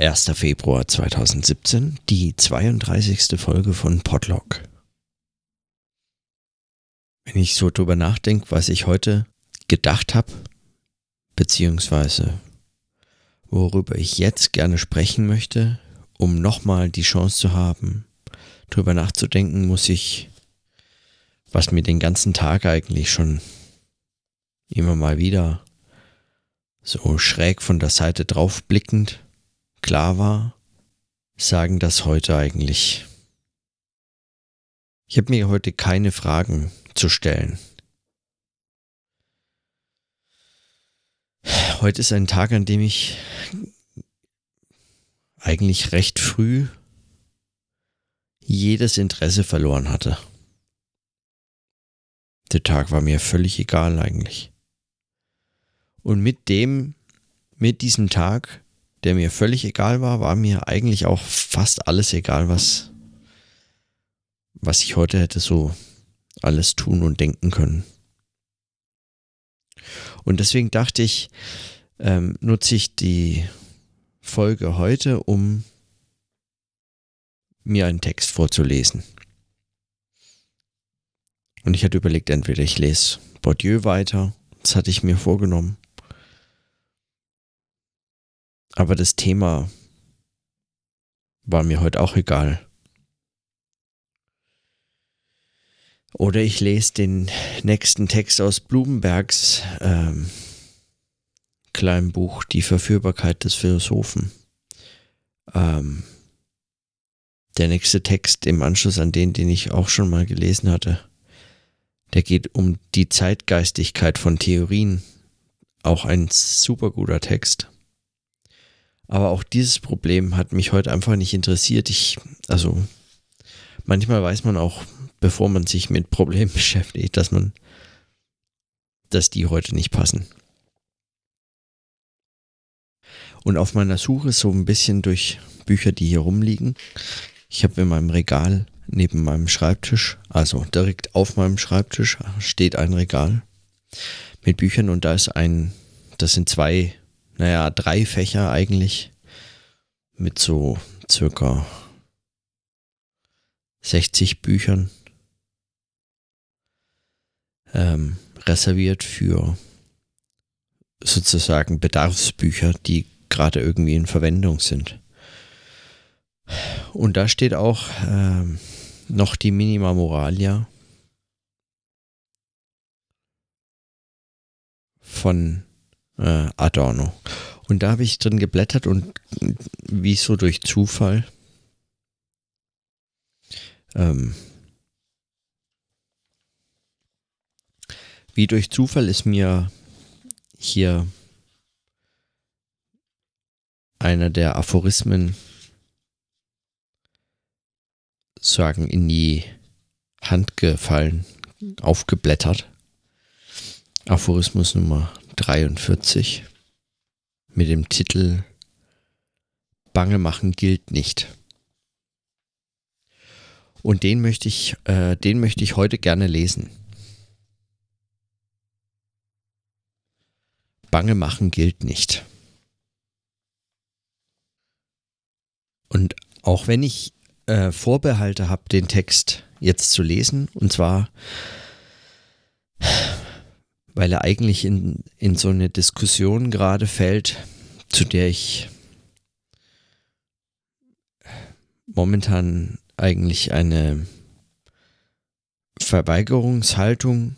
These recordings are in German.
1. Februar 2017, die 32. Folge von Podlog. Wenn ich so drüber nachdenke, was ich heute gedacht habe, beziehungsweise worüber ich jetzt gerne sprechen möchte, um nochmal die Chance zu haben, drüber nachzudenken, muss ich, was mir den ganzen Tag eigentlich schon immer mal wieder so schräg von der Seite drauf blickend klar war, sagen das heute eigentlich. Ich habe mir heute keine Fragen zu stellen. Heute ist ein Tag, an dem ich eigentlich recht früh jedes Interesse verloren hatte. Der Tag war mir völlig egal eigentlich. Und mit dem, mit diesem Tag, der mir völlig egal war, war mir eigentlich auch fast alles egal, was, was ich heute hätte so alles tun und denken können. Und deswegen dachte ich, ähm, nutze ich die Folge heute, um mir einen Text vorzulesen. Und ich hatte überlegt, entweder ich lese Bourdieu weiter, das hatte ich mir vorgenommen, aber das Thema war mir heute auch egal. Oder ich lese den nächsten Text aus Blumenbergs ähm, kleinen Buch Die Verführbarkeit des Philosophen. Ähm, der nächste Text im Anschluss an den, den ich auch schon mal gelesen hatte, der geht um die Zeitgeistigkeit von Theorien. Auch ein super guter Text. Aber auch dieses Problem hat mich heute einfach nicht interessiert. Ich, also, manchmal weiß man auch, bevor man sich mit Problemen beschäftigt, dass man, dass die heute nicht passen. Und auf meiner Suche so ein bisschen durch Bücher, die hier rumliegen. Ich habe in meinem Regal neben meinem Schreibtisch, also direkt auf meinem Schreibtisch, steht ein Regal mit Büchern und da ist ein, das sind zwei naja, drei Fächer eigentlich mit so circa 60 Büchern ähm, reserviert für sozusagen Bedarfsbücher, die gerade irgendwie in Verwendung sind. Und da steht auch ähm, noch die Minima Moralia von äh, Adorno. Und da habe ich drin geblättert und wie so durch Zufall ähm, wie durch Zufall ist mir hier einer der Aphorismen sagen in die Hand gefallen, aufgeblättert. Aphorismus Nummer 43 mit dem Titel Bange machen gilt nicht. Und den möchte ich, äh, den möchte ich heute gerne lesen. Bange machen gilt nicht. Und auch wenn ich äh, Vorbehalte habe, den Text jetzt zu lesen, und zwar weil er eigentlich in, in so eine Diskussion gerade fällt, zu der ich momentan eigentlich eine Verweigerungshaltung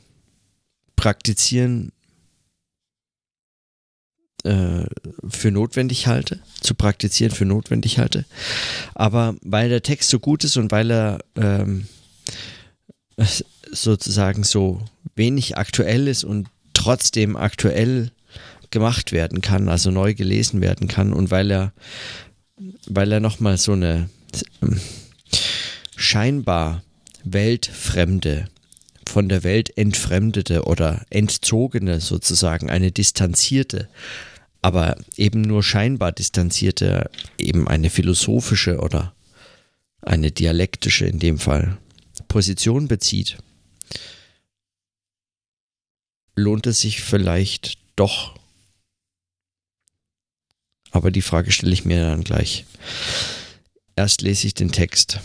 praktizieren äh, für notwendig halte, zu praktizieren für notwendig halte. Aber weil der Text so gut ist und weil er ähm, sozusagen so wenig aktuell ist und trotzdem aktuell gemacht werden kann, also neu gelesen werden kann und weil er, weil er nochmal so eine ähm, scheinbar weltfremde, von der Welt entfremdete oder entzogene sozusagen, eine distanzierte, aber eben nur scheinbar distanzierte, eben eine philosophische oder eine dialektische in dem Fall Position bezieht lohnt es sich vielleicht doch Aber die Frage stelle ich mir dann gleich. Erst lese ich den Text.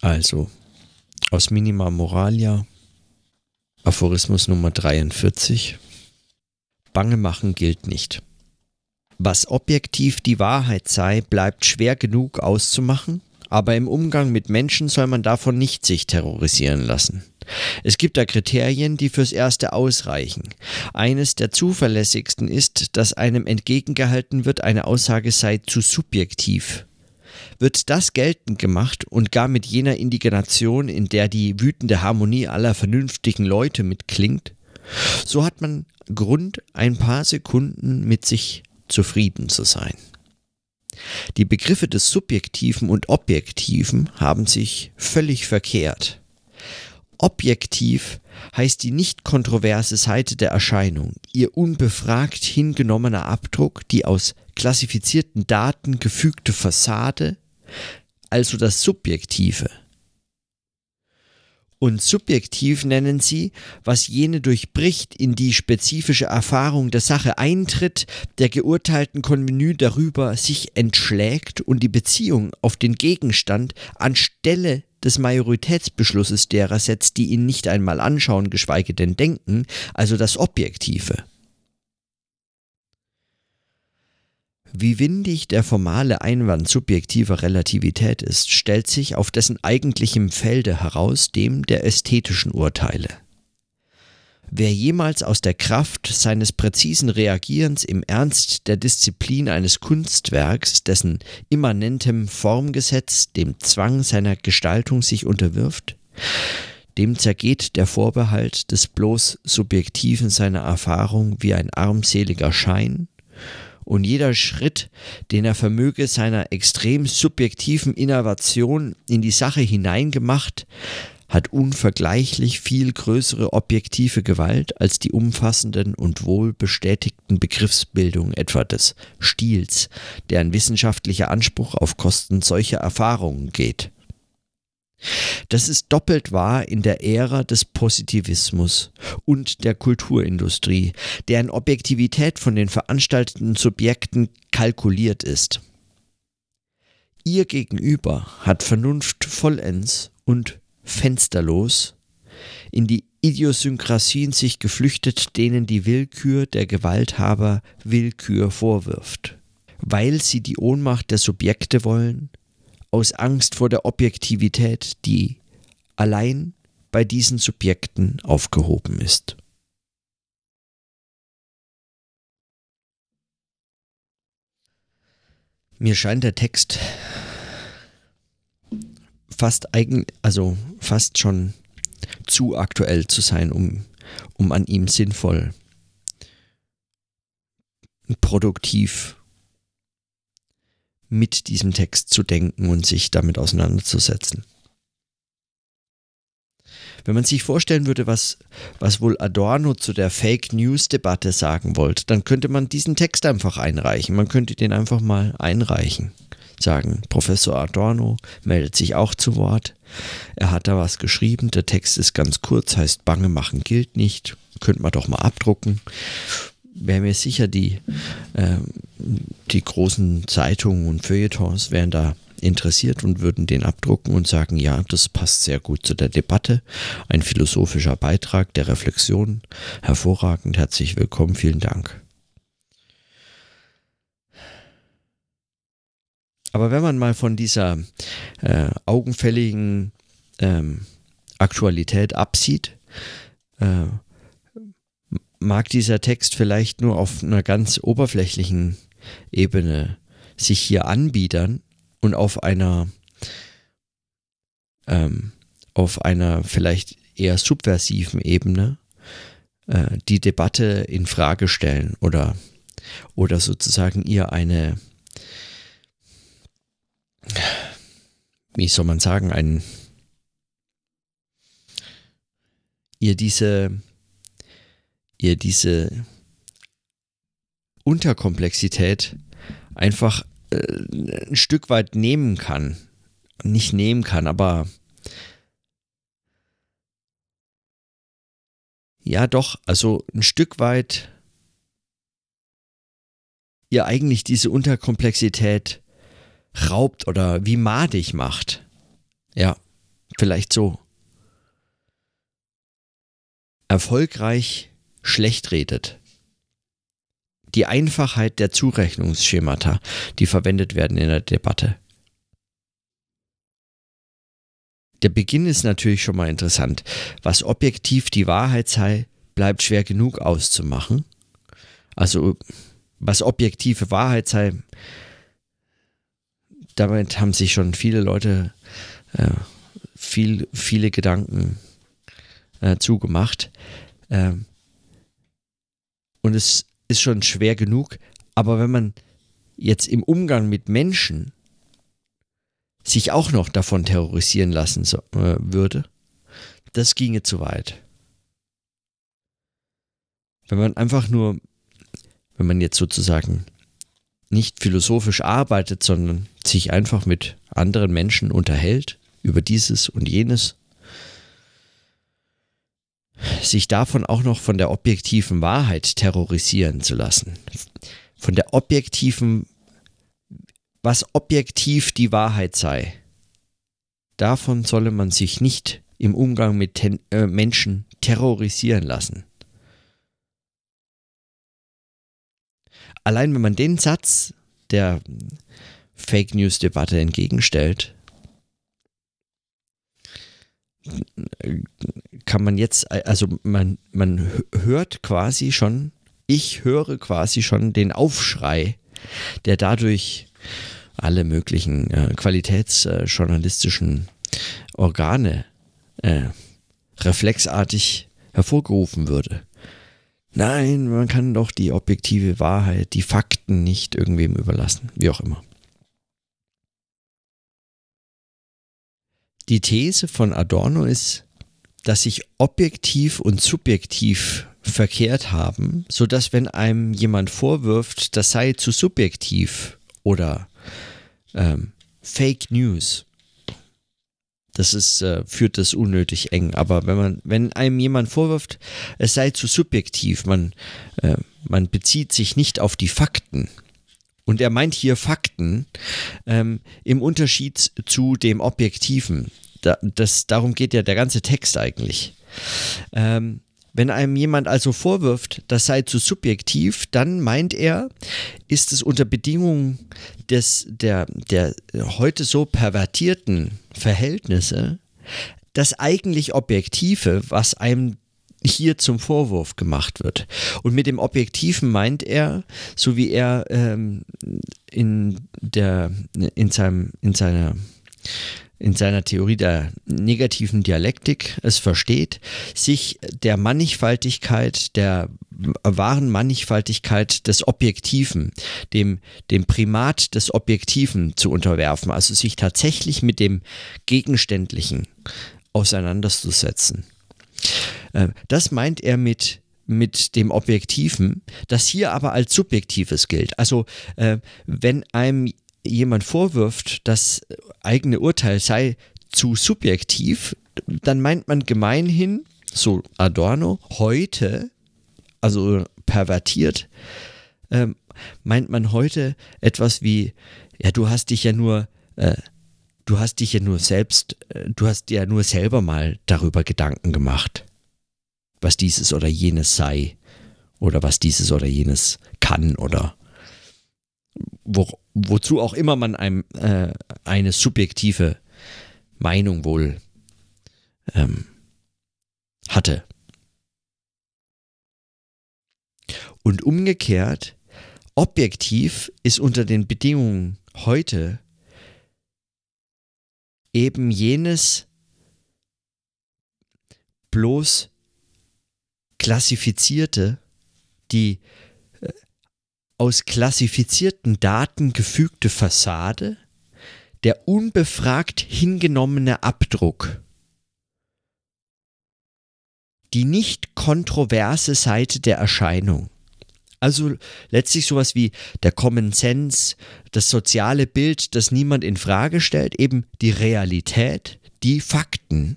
Also, aus Minima Moralia, Aphorismus Nummer 43. Bange machen gilt nicht. Was objektiv die Wahrheit sei, bleibt schwer genug auszumachen, aber im Umgang mit Menschen soll man davon nicht sich terrorisieren lassen. Es gibt da Kriterien, die fürs Erste ausreichen. Eines der zuverlässigsten ist, dass einem entgegengehalten wird, eine Aussage sei zu subjektiv. Wird das geltend gemacht und gar mit jener Indignation, in der die wütende Harmonie aller vernünftigen Leute mitklingt, so hat man Grund, ein paar Sekunden mit sich zufrieden zu sein. Die Begriffe des Subjektiven und Objektiven haben sich völlig verkehrt. Objektiv heißt die nicht kontroverse Seite der Erscheinung, ihr unbefragt hingenommener Abdruck, die aus klassifizierten Daten gefügte Fassade, also das Subjektive. Und subjektiv nennen sie, was jene durchbricht, in die spezifische Erfahrung der Sache eintritt, der geurteilten Konvenü darüber sich entschlägt und die Beziehung auf den Gegenstand anstelle des Majoritätsbeschlusses derer setzt, die ihn nicht einmal anschauen, geschweige denn denken, also das Objektive. Wie windig der formale Einwand subjektiver Relativität ist, stellt sich auf dessen eigentlichem Felde heraus, dem der ästhetischen Urteile. Wer jemals aus der Kraft seines präzisen Reagierens im Ernst der Disziplin eines Kunstwerks, dessen immanentem Formgesetz dem Zwang seiner Gestaltung sich unterwirft, dem zergeht der Vorbehalt des bloß Subjektiven seiner Erfahrung wie ein armseliger Schein, und jeder Schritt, den er vermöge seiner extrem subjektiven Innovation in die Sache hineingemacht, hat unvergleichlich viel größere objektive Gewalt als die umfassenden und wohl bestätigten Begriffsbildungen etwa des Stils, deren wissenschaftlicher Anspruch auf Kosten solcher Erfahrungen geht. Das ist doppelt wahr in der Ära des Positivismus und der Kulturindustrie, deren Objektivität von den veranstalteten Subjekten kalkuliert ist. Ihr Gegenüber hat Vernunft vollends und fensterlos in die Idiosynkrasien sich geflüchtet, denen die Willkür der Gewalthaber Willkür vorwirft. Weil sie die Ohnmacht der Subjekte wollen, aus Angst vor der Objektivität, die allein bei diesen Subjekten aufgehoben ist. Mir scheint der Text fast eigen, also fast schon zu aktuell zu sein, um, um an ihm sinnvoll, produktiv mit diesem Text zu denken und sich damit auseinanderzusetzen. Wenn man sich vorstellen würde, was, was wohl Adorno zu der Fake News-Debatte sagen wollte, dann könnte man diesen Text einfach einreichen. Man könnte den einfach mal einreichen. Sagen, Professor Adorno meldet sich auch zu Wort. Er hat da was geschrieben. Der Text ist ganz kurz, heißt Bange machen gilt nicht. Könnte man doch mal abdrucken wäre mir sicher, die, äh, die großen Zeitungen und Feuilletons wären da interessiert und würden den abdrucken und sagen, ja, das passt sehr gut zu der Debatte. Ein philosophischer Beitrag der Reflexion. Hervorragend, herzlich willkommen, vielen Dank. Aber wenn man mal von dieser äh, augenfälligen ähm, Aktualität absieht, äh, mag dieser Text vielleicht nur auf einer ganz oberflächlichen Ebene sich hier anbiedern und auf einer ähm, auf einer vielleicht eher subversiven Ebene äh, die Debatte in Frage stellen oder oder sozusagen ihr eine wie soll man sagen ein ihr diese ihr diese Unterkomplexität einfach äh, ein Stück weit nehmen kann. Nicht nehmen kann, aber ja doch, also ein Stück weit ihr eigentlich diese Unterkomplexität raubt oder wie madig macht. Ja, vielleicht so. Erfolgreich schlecht redet. Die Einfachheit der Zurechnungsschemata, die verwendet werden in der Debatte. Der Beginn ist natürlich schon mal interessant. Was objektiv die Wahrheit sei, bleibt schwer genug auszumachen. Also was objektive Wahrheit sei, damit haben sich schon viele Leute äh, viel, viele Gedanken äh, zugemacht. Ähm, und es ist schon schwer genug, aber wenn man jetzt im Umgang mit Menschen sich auch noch davon terrorisieren lassen so, äh, würde, das ginge zu weit. Wenn man einfach nur, wenn man jetzt sozusagen nicht philosophisch arbeitet, sondern sich einfach mit anderen Menschen unterhält über dieses und jenes, sich davon auch noch von der objektiven Wahrheit terrorisieren zu lassen. Von der objektiven, was objektiv die Wahrheit sei. Davon solle man sich nicht im Umgang mit ten, äh, Menschen terrorisieren lassen. Allein wenn man den Satz der Fake News-Debatte entgegenstellt, kann man jetzt, also man, man hört quasi schon, ich höre quasi schon den Aufschrei, der dadurch alle möglichen äh, qualitätsjournalistischen Organe äh, reflexartig hervorgerufen würde. Nein, man kann doch die objektive Wahrheit, die Fakten nicht irgendwem überlassen, wie auch immer. Die These von Adorno ist, dass sich objektiv und subjektiv verkehrt haben, sodass wenn einem jemand vorwirft, das sei zu subjektiv oder ähm, Fake News, das ist, äh, führt das unnötig eng. Aber wenn man, wenn einem jemand vorwirft, es sei zu subjektiv, man, äh, man bezieht sich nicht auf die Fakten, und er meint hier Fakten ähm, im Unterschied zu dem Objektiven. Da, das, darum geht ja der ganze Text eigentlich. Ähm, wenn einem jemand also vorwirft, das sei zu subjektiv, dann meint er, ist es unter Bedingungen des, der, der heute so pervertierten Verhältnisse das eigentlich Objektive, was einem hier zum Vorwurf gemacht wird. Und mit dem Objektiven meint er, so wie er ähm, in, der, in, seinem, in, seiner, in seiner Theorie der negativen Dialektik es versteht, sich der Mannigfaltigkeit, der wahren Mannigfaltigkeit des Objektiven, dem, dem Primat des Objektiven zu unterwerfen, also sich tatsächlich mit dem Gegenständlichen auseinanderzusetzen. Äh, das meint er mit mit dem Objektiven, das hier aber als Subjektives gilt. Also äh, wenn einem jemand vorwirft, das eigene Urteil sei zu subjektiv, dann meint man gemeinhin, so Adorno, heute, also pervertiert, äh, meint man heute etwas wie, ja, du hast dich ja nur, äh, du hast dich ja nur selbst, äh, du hast dir ja nur selber mal darüber Gedanken gemacht was dieses oder jenes sei oder was dieses oder jenes kann oder wo, wozu auch immer man einem, äh, eine subjektive Meinung wohl ähm, hatte. Und umgekehrt, objektiv ist unter den Bedingungen heute eben jenes bloß klassifizierte, die aus klassifizierten Daten gefügte Fassade, der unbefragt hingenommene Abdruck, die nicht kontroverse Seite der Erscheinung. Also letztlich sowas wie der Common Sense, das soziale Bild, das niemand in Frage stellt, eben die Realität, die Fakten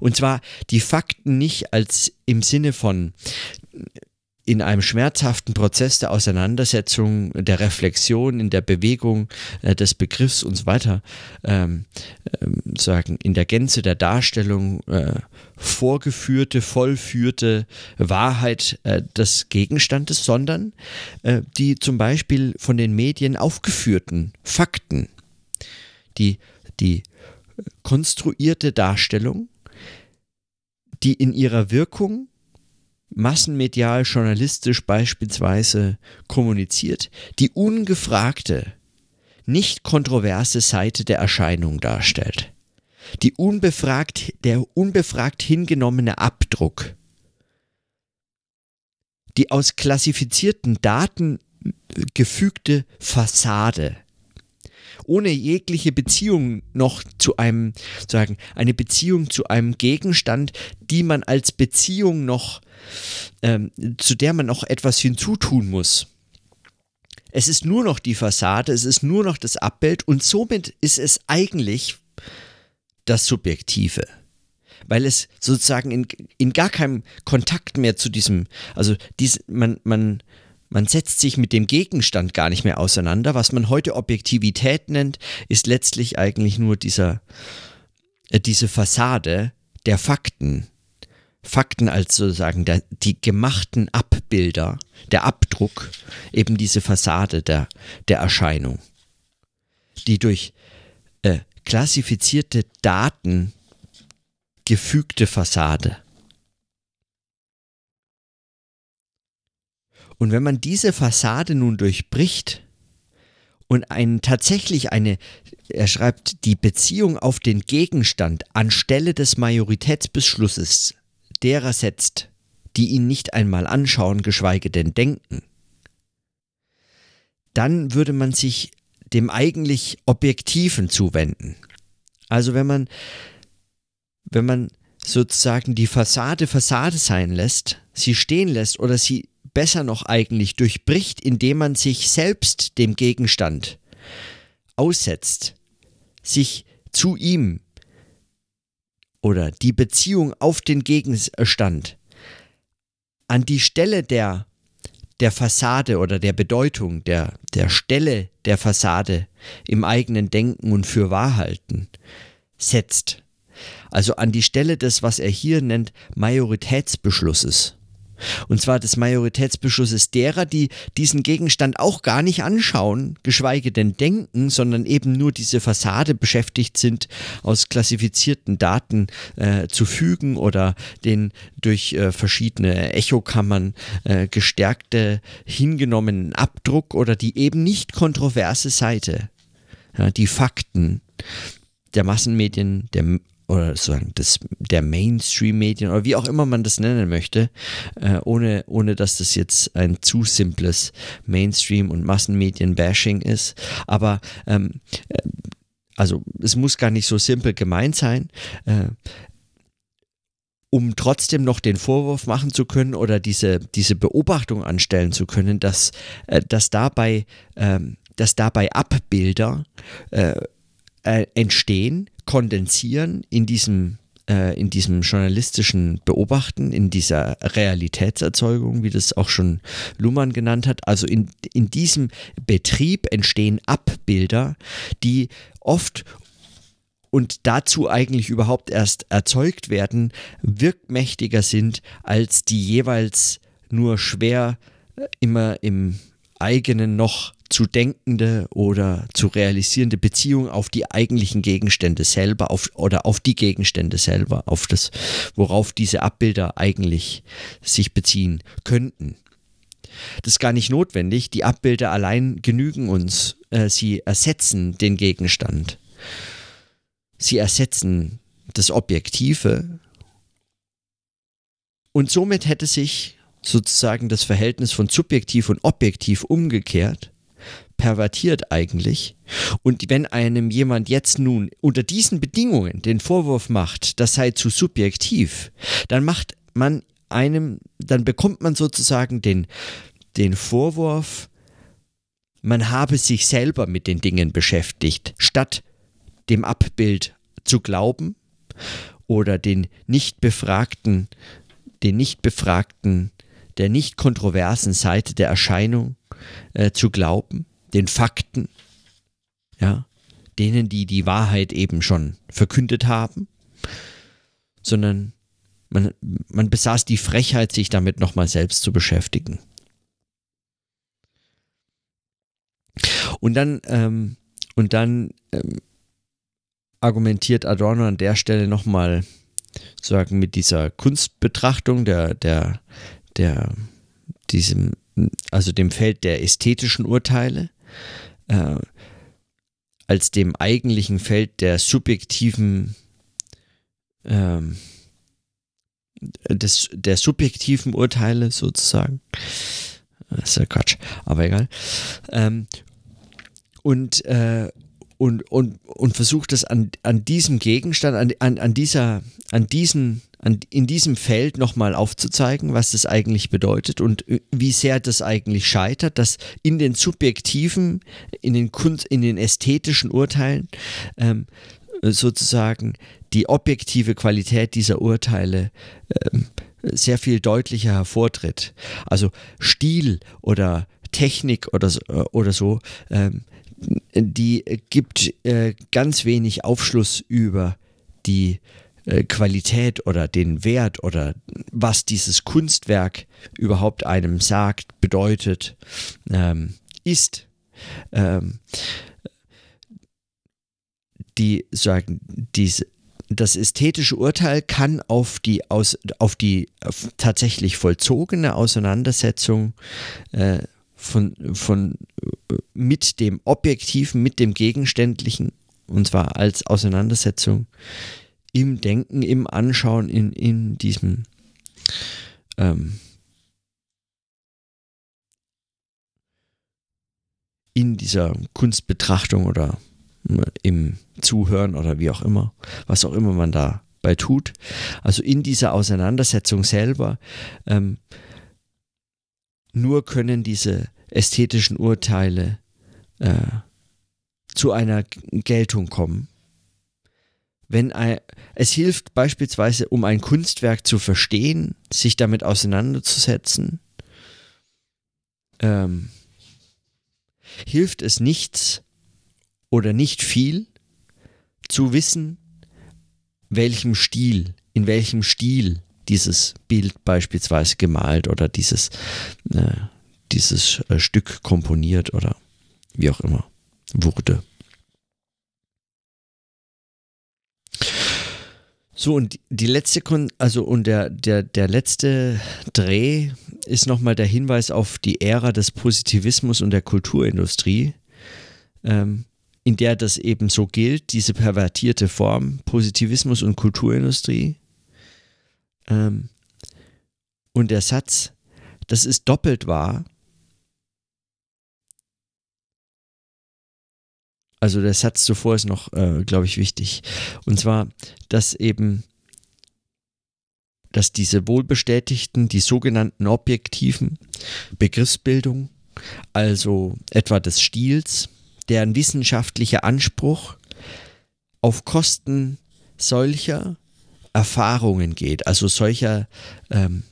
und zwar die Fakten nicht als im Sinne von in einem schmerzhaften Prozess der Auseinandersetzung, der Reflexion, in der Bewegung äh, des Begriffs und so weiter, ähm, ähm, sagen, in der Gänze der Darstellung äh, vorgeführte, vollführte Wahrheit äh, des Gegenstandes, sondern äh, die zum Beispiel von den Medien aufgeführten Fakten, die, die konstruierte Darstellung, die in ihrer Wirkung massenmedial, journalistisch beispielsweise kommuniziert, die ungefragte, nicht kontroverse Seite der Erscheinung darstellt. Die unbefragt, der unbefragt hingenommene Abdruck, die aus klassifizierten Daten gefügte Fassade, ohne jegliche Beziehung noch zu einem, sagen, eine Beziehung zu einem Gegenstand, die man als Beziehung noch, ähm, zu der man noch etwas hinzutun muss. Es ist nur noch die Fassade, es ist nur noch das Abbild und somit ist es eigentlich das Subjektive weil es sozusagen in, in gar keinem Kontakt mehr zu diesem, also dies, man, man, man setzt sich mit dem Gegenstand gar nicht mehr auseinander. Was man heute Objektivität nennt, ist letztlich eigentlich nur dieser, äh, diese Fassade der Fakten. Fakten als sozusagen der, die gemachten Abbilder, der Abdruck, eben diese Fassade der, der Erscheinung, die durch äh, klassifizierte Daten gefügte Fassade. Und wenn man diese Fassade nun durchbricht und ein, tatsächlich eine, er schreibt, die Beziehung auf den Gegenstand anstelle des Majoritätsbeschlusses derer setzt, die ihn nicht einmal anschauen, geschweige denn denken, dann würde man sich dem eigentlich Objektiven zuwenden. Also wenn man, wenn man sozusagen die Fassade Fassade sein lässt, sie stehen lässt oder sie besser noch eigentlich durchbricht, indem man sich selbst dem Gegenstand aussetzt, sich zu ihm oder die Beziehung auf den Gegenstand an die Stelle der, der Fassade oder der Bedeutung, der, der Stelle der Fassade im eigenen Denken und für Wahrhalten setzt. Also an die Stelle des, was er hier nennt, Majoritätsbeschlusses. Und zwar des Majoritätsbeschlusses derer, die diesen Gegenstand auch gar nicht anschauen, geschweige denn denken, sondern eben nur diese Fassade beschäftigt sind, aus klassifizierten Daten äh, zu fügen oder den durch äh, verschiedene Echokammern äh, gestärkte hingenommenen Abdruck oder die eben nicht kontroverse Seite, ja, die Fakten der Massenmedien, der oder sozusagen des, der Mainstream-Medien oder wie auch immer man das nennen möchte, äh, ohne, ohne dass das jetzt ein zu simples Mainstream- und Massenmedien-Bashing ist. Aber ähm, äh, also es muss gar nicht so simpel gemeint sein. Äh, um trotzdem noch den Vorwurf machen zu können oder diese, diese Beobachtung anstellen zu können, dass, äh, dass, dabei, ähm, dass dabei Abbilder äh, entstehen, kondensieren in diesem äh, in diesem journalistischen Beobachten, in dieser Realitätserzeugung, wie das auch schon Luhmann genannt hat. Also in, in diesem Betrieb entstehen Abbilder, die oft und dazu eigentlich überhaupt erst erzeugt werden, wirkmächtiger sind als die jeweils nur schwer äh, immer im eigenen noch zu denkende oder zu realisierende Beziehung auf die eigentlichen Gegenstände selber auf, oder auf die Gegenstände selber, auf das, worauf diese Abbilder eigentlich sich beziehen könnten. Das ist gar nicht notwendig, die Abbilder allein genügen uns, äh, sie ersetzen den Gegenstand. Sie ersetzen das Objektive und somit hätte sich sozusagen das Verhältnis von subjektiv und objektiv umgekehrt pervertiert eigentlich. Und wenn einem jemand jetzt nun unter diesen Bedingungen den Vorwurf macht, das sei zu subjektiv, dann macht man einem, dann bekommt man sozusagen den, den Vorwurf, man habe sich selber mit den Dingen beschäftigt, statt dem Abbild zu glauben oder den nicht befragten, den nicht befragten der nicht kontroversen Seite der Erscheinung äh, zu glauben, den Fakten, ja, denen, die die Wahrheit eben schon verkündet haben, sondern man, man besaß die Frechheit, sich damit nochmal selbst zu beschäftigen. Und dann, ähm, und dann ähm, argumentiert Adorno an der Stelle nochmal sagen mit dieser Kunstbetrachtung der, der, der, diesem, also dem Feld der ästhetischen Urteile, äh, als dem eigentlichen Feld der subjektiven ähm, des, der subjektiven Urteile sozusagen. Das ist ja Quatsch, aber egal. Ähm, und, äh, und, und, und versucht es an, an diesem Gegenstand, an, an, an dieser, an diesen, an, in diesem Feld nochmal aufzuzeigen, was das eigentlich bedeutet und wie sehr das eigentlich scheitert, dass in den subjektiven, in den Kunst, in den ästhetischen Urteilen ähm, sozusagen die objektive Qualität dieser Urteile ähm, sehr viel deutlicher hervortritt. Also Stil oder Technik oder so, oder so ähm, die gibt äh, ganz wenig Aufschluss über die äh, Qualität oder den Wert oder was dieses Kunstwerk überhaupt einem sagt, bedeutet, ähm, ist. Ähm, die sagen, diese, das ästhetische Urteil kann auf die, aus, auf die auf tatsächlich vollzogene Auseinandersetzung äh, von, von, mit dem Objektiven, mit dem Gegenständlichen, und zwar als Auseinandersetzung im Denken, im Anschauen, in, in diesem ähm, in dieser Kunstbetrachtung oder im Zuhören oder wie auch immer, was auch immer man dabei tut. Also in dieser Auseinandersetzung selber ähm, nur können diese ästhetischen Urteile äh, zu einer Geltung kommen. Wenn ein, es hilft beispielsweise, um ein Kunstwerk zu verstehen, sich damit auseinanderzusetzen, ähm, hilft es nichts oder nicht viel zu wissen, welchem Stil, in welchem Stil dieses Bild beispielsweise gemalt oder dieses, äh, dieses äh, Stück komponiert oder wie auch immer wurde. So, und die letzte, Kon also und der, der, der letzte Dreh ist nochmal der Hinweis auf die Ära des Positivismus und der Kulturindustrie, ähm, in der das eben so gilt, diese pervertierte Form, Positivismus und Kulturindustrie. Ähm, und der Satz, das ist doppelt wahr, also der Satz zuvor ist noch, äh, glaube ich, wichtig. Und zwar, dass eben, dass diese wohlbestätigten, die sogenannten objektiven Begriffsbildung, also etwa des Stils, deren wissenschaftlicher Anspruch auf Kosten solcher Erfahrungen geht, also solcher ähm,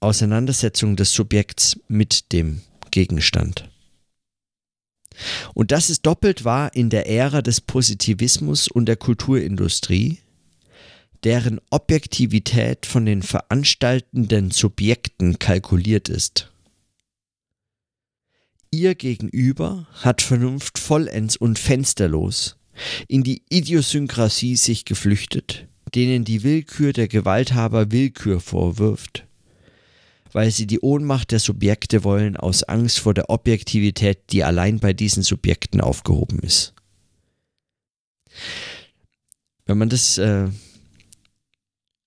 Auseinandersetzung des Subjekts mit dem Gegenstand. Und das ist doppelt wahr in der Ära des Positivismus und der Kulturindustrie, deren Objektivität von den veranstaltenden Subjekten kalkuliert ist. Ihr gegenüber hat Vernunft vollends und fensterlos in die Idiosynkrasie sich geflüchtet, denen die Willkür der Gewalthaber Willkür vorwirft weil sie die Ohnmacht der Subjekte wollen aus Angst vor der Objektivität, die allein bei diesen Subjekten aufgehoben ist. Wenn man das äh,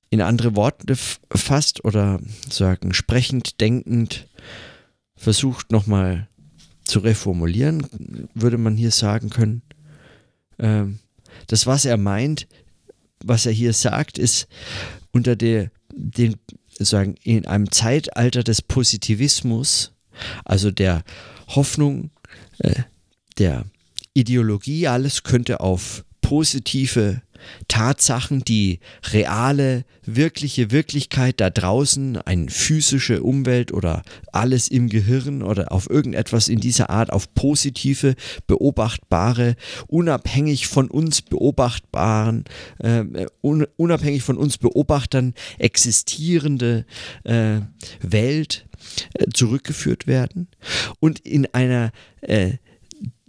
in andere Worte fasst oder sagen, sprechend, denkend, versucht nochmal zu reformulieren, würde man hier sagen können, äh, das, was er meint, was er hier sagt, ist unter der, den sagen, in einem Zeitalter des Positivismus, also der Hoffnung, äh, der Ideologie, alles könnte auf positive Tatsachen, die reale, wirkliche Wirklichkeit da draußen, eine physische Umwelt oder alles im Gehirn oder auf irgendetwas in dieser Art, auf positive, beobachtbare, unabhängig von uns beobachtbaren, äh, un unabhängig von uns Beobachtern existierende äh, Welt äh, zurückgeführt werden. Und in einer äh,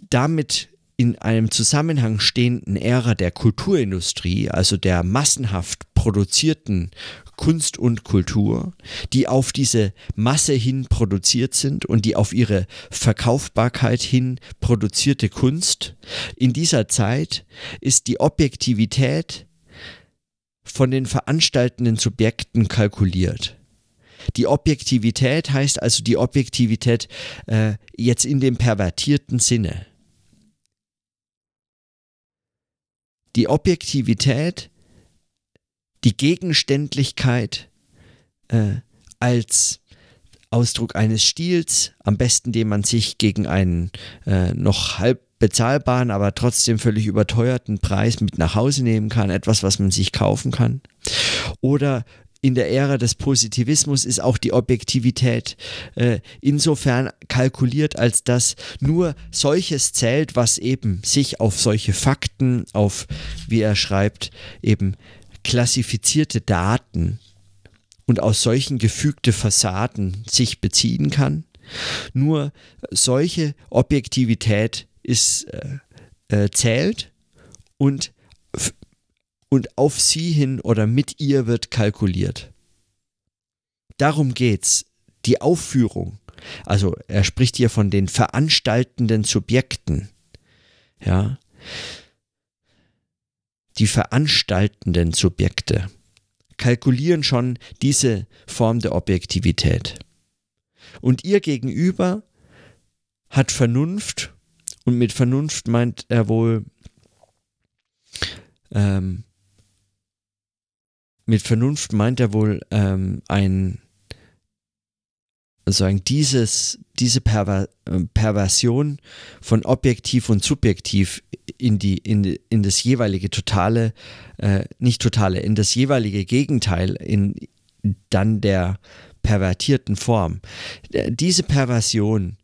damit in einem Zusammenhang stehenden Ära der Kulturindustrie, also der massenhaft produzierten Kunst und Kultur, die auf diese Masse hin produziert sind und die auf ihre Verkaufbarkeit hin produzierte Kunst, in dieser Zeit ist die Objektivität von den veranstaltenden Subjekten kalkuliert. Die Objektivität heißt also die Objektivität äh, jetzt in dem pervertierten Sinne. Die Objektivität, die Gegenständlichkeit äh, als Ausdruck eines Stils, am besten den man sich gegen einen äh, noch halb bezahlbaren, aber trotzdem völlig überteuerten Preis mit nach Hause nehmen kann, etwas, was man sich kaufen kann. Oder in der Ära des Positivismus ist auch die Objektivität äh, insofern kalkuliert, als dass nur solches zählt, was eben sich auf solche Fakten, auf, wie er schreibt, eben klassifizierte Daten und aus solchen gefügte Fassaden sich beziehen kann. Nur solche Objektivität ist äh, äh, zählt und und auf sie hin oder mit ihr wird kalkuliert. Darum geht's. Die Aufführung. Also er spricht hier von den veranstaltenden Subjekten. Ja. Die veranstaltenden Subjekte kalkulieren schon diese Form der Objektivität. Und ihr gegenüber hat Vernunft, und mit Vernunft meint er wohl ähm, mit Vernunft meint er wohl ähm, ein, sagen, dieses, diese Perver äh, Perversion von objektiv und subjektiv in, die, in, in das jeweilige totale, äh, nicht totale, in das jeweilige Gegenteil, in dann der pervertierten Form. Äh, diese Perversion,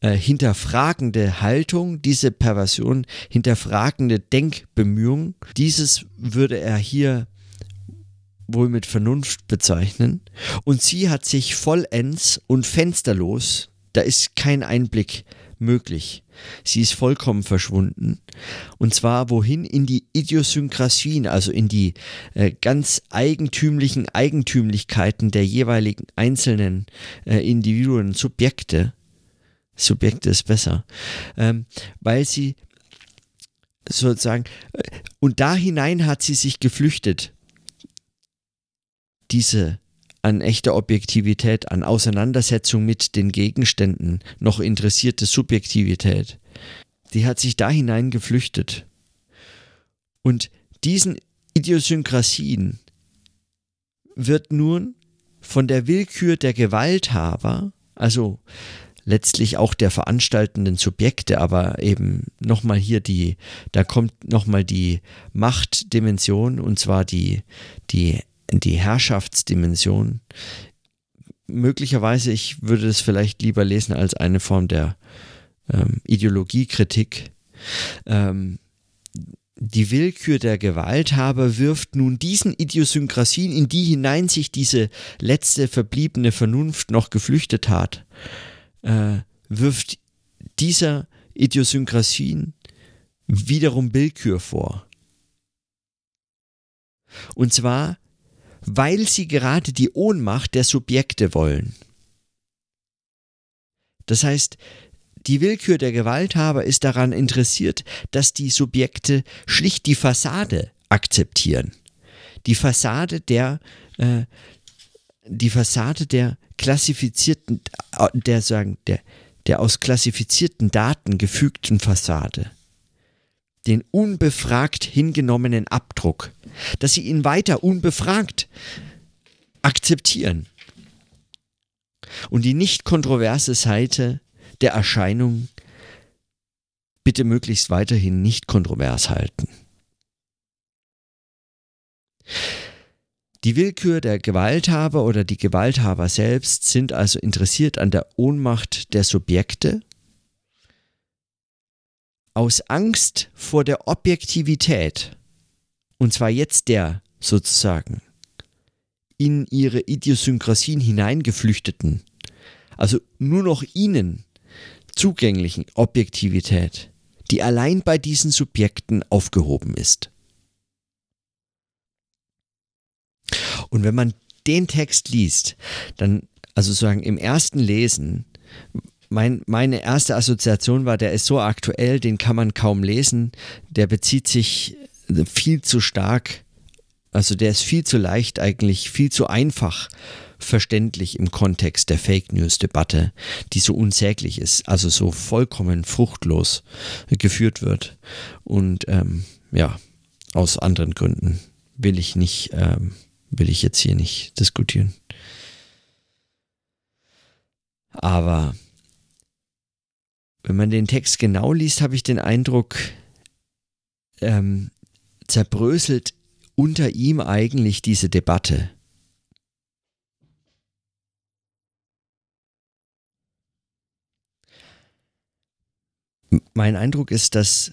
äh, hinterfragende Haltung, diese Perversion, hinterfragende Denkbemühung, dieses würde er hier wohl mit Vernunft bezeichnen. Und sie hat sich vollends und fensterlos, da ist kein Einblick möglich. Sie ist vollkommen verschwunden. Und zwar wohin? In die Idiosynkrasien, also in die äh, ganz eigentümlichen Eigentümlichkeiten der jeweiligen einzelnen äh, Individuen, Subjekte. Subjekte ist besser. Ähm, weil sie sozusagen, äh, und da hinein hat sie sich geflüchtet diese an echter Objektivität, an Auseinandersetzung mit den Gegenständen noch interessierte Subjektivität, die hat sich da hinein geflüchtet. Und diesen Idiosynkrasien wird nun von der Willkür der Gewalthaber, also letztlich auch der veranstaltenden Subjekte, aber eben nochmal hier die, da kommt nochmal die Machtdimension und zwar die, die die Herrschaftsdimension. Möglicherweise, ich würde es vielleicht lieber lesen als eine Form der ähm, Ideologiekritik. Ähm, die Willkür der Gewalthaber wirft nun diesen Idiosynkrasien, in die hinein sich diese letzte verbliebene Vernunft noch geflüchtet hat, äh, wirft dieser Idiosynkrasien wiederum Willkür vor. Und zwar weil sie gerade die Ohnmacht der Subjekte wollen. Das heißt, die Willkür der Gewalthaber ist daran interessiert, dass die Subjekte schlicht die Fassade akzeptieren. Die Fassade der, äh, die Fassade der klassifizierten, äh, der sagen, der, der aus klassifizierten Daten gefügten Fassade den unbefragt hingenommenen Abdruck, dass sie ihn weiter unbefragt akzeptieren und die nicht kontroverse Seite der Erscheinung bitte möglichst weiterhin nicht kontrovers halten. Die Willkür der Gewalthaber oder die Gewalthaber selbst sind also interessiert an der Ohnmacht der Subjekte aus Angst vor der Objektivität, und zwar jetzt der sozusagen in ihre Idiosynkrasien hineingeflüchteten, also nur noch ihnen zugänglichen Objektivität, die allein bei diesen Subjekten aufgehoben ist. Und wenn man den Text liest, dann, also sozusagen im ersten Lesen, mein, meine erste Assoziation war, der ist so aktuell, den kann man kaum lesen. Der bezieht sich viel zu stark, also der ist viel zu leicht eigentlich, viel zu einfach verständlich im Kontext der Fake News-Debatte, die so unsäglich ist, also so vollkommen fruchtlos geführt wird. Und ähm, ja, aus anderen Gründen will ich nicht, ähm, will ich jetzt hier nicht diskutieren. Aber wenn man den Text genau liest, habe ich den Eindruck, ähm, zerbröselt unter ihm eigentlich diese Debatte. Mein Eindruck ist, dass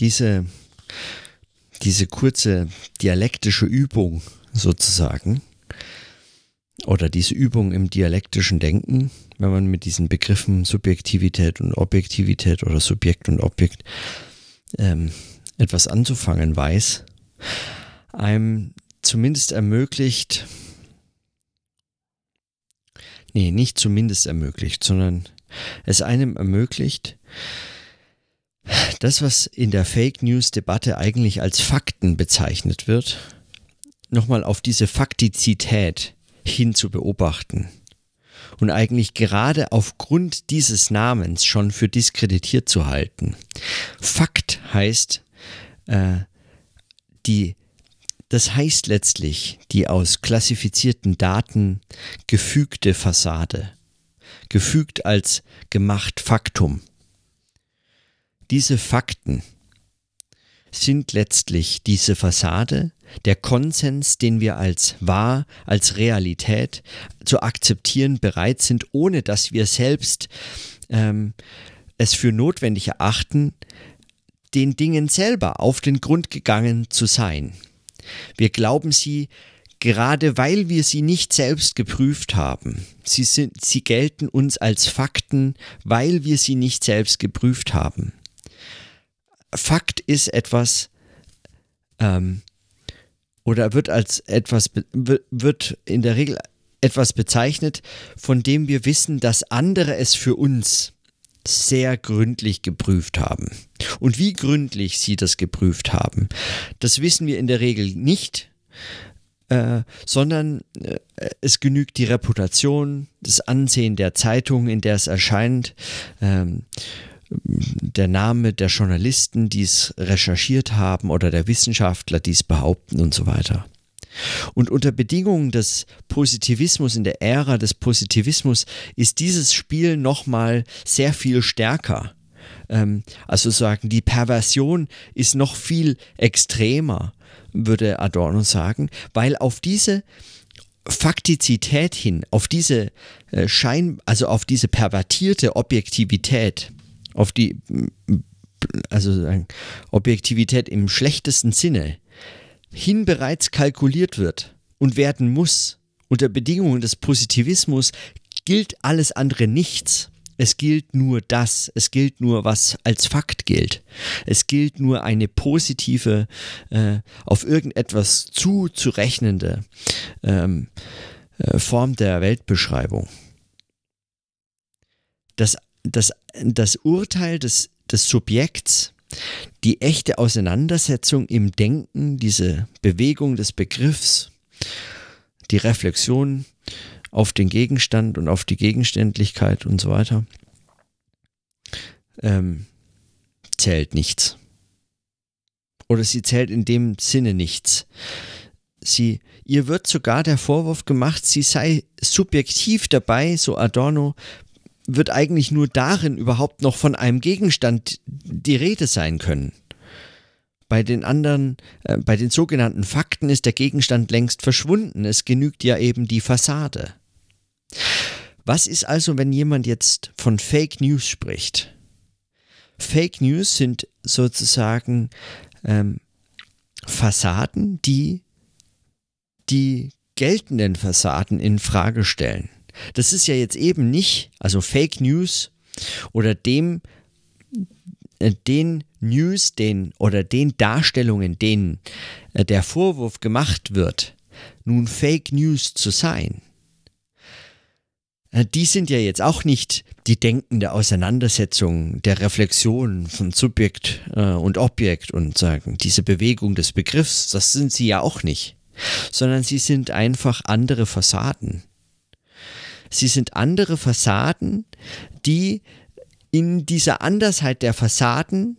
diese, diese kurze dialektische Übung sozusagen oder diese Übung im dialektischen Denken, wenn man mit diesen Begriffen Subjektivität und Objektivität oder Subjekt und Objekt ähm, etwas anzufangen weiß, einem zumindest ermöglicht, nee, nicht zumindest ermöglicht, sondern es einem ermöglicht, das, was in der Fake News-Debatte eigentlich als Fakten bezeichnet wird, nochmal auf diese Faktizität hin zu beobachten und eigentlich gerade aufgrund dieses Namens schon für diskreditiert zu halten. Fakt heißt, äh, die, das heißt letztlich die aus klassifizierten Daten gefügte Fassade, gefügt als gemacht Faktum. Diese Fakten sind letztlich diese Fassade, der Konsens, den wir als wahr, als Realität zu akzeptieren bereit sind, ohne dass wir selbst ähm, es für notwendig erachten, den Dingen selber auf den Grund gegangen zu sein. Wir glauben sie gerade weil wir sie nicht selbst geprüft haben. Sie, sind, sie gelten uns als Fakten, weil wir sie nicht selbst geprüft haben. Fakt ist etwas, ähm, oder wird als etwas, wird in der Regel etwas bezeichnet, von dem wir wissen, dass andere es für uns sehr gründlich geprüft haben. Und wie gründlich sie das geprüft haben, das wissen wir in der Regel nicht, äh, sondern äh, es genügt die Reputation, das Ansehen der Zeitung, in der es erscheint, ähm, der Name der Journalisten, die es recherchiert haben oder der Wissenschaftler, die es behaupten und so weiter. Und unter Bedingungen des Positivismus, in der Ära des Positivismus, ist dieses Spiel nochmal sehr viel stärker. Ähm, also sagen, die Perversion ist noch viel extremer, würde Adorno sagen, weil auf diese Faktizität hin, auf diese äh, Schein, also auf diese pervertierte Objektivität, auf die also Objektivität im schlechtesten Sinne hin bereits kalkuliert wird und werden muss. Unter Bedingungen des Positivismus gilt alles andere nichts. Es gilt nur das, es gilt nur, was als Fakt gilt. Es gilt nur eine positive, äh, auf irgendetwas zuzurechnende ähm, äh, Form der Weltbeschreibung. Das das, das Urteil des, des Subjekts, die echte Auseinandersetzung im Denken, diese Bewegung des Begriffs, die Reflexion auf den Gegenstand und auf die Gegenständlichkeit und so weiter, ähm, zählt nichts. Oder sie zählt in dem Sinne nichts. Sie, ihr wird sogar der Vorwurf gemacht, sie sei subjektiv dabei, so Adorno, wird eigentlich nur darin überhaupt noch von einem Gegenstand die Rede sein können. bei den anderen, äh, bei den sogenannten Fakten ist der Gegenstand längst verschwunden. Es genügt ja eben die Fassade. Was ist also, wenn jemand jetzt von Fake News spricht? Fake News sind sozusagen ähm, Fassaden, die die geltenden Fassaden in Frage stellen. Das ist ja jetzt eben nicht, also Fake News oder dem, äh, den News, den oder den Darstellungen, denen äh, der Vorwurf gemacht wird, nun Fake News zu sein. Äh, die sind ja jetzt auch nicht die denkende Auseinandersetzung der Reflexion von Subjekt und Objekt und sagen, diese Bewegung des Begriffs, das sind sie ja auch nicht, sondern sie sind einfach andere Fassaden. Sie sind andere Fassaden, die in dieser Andersheit der Fassaden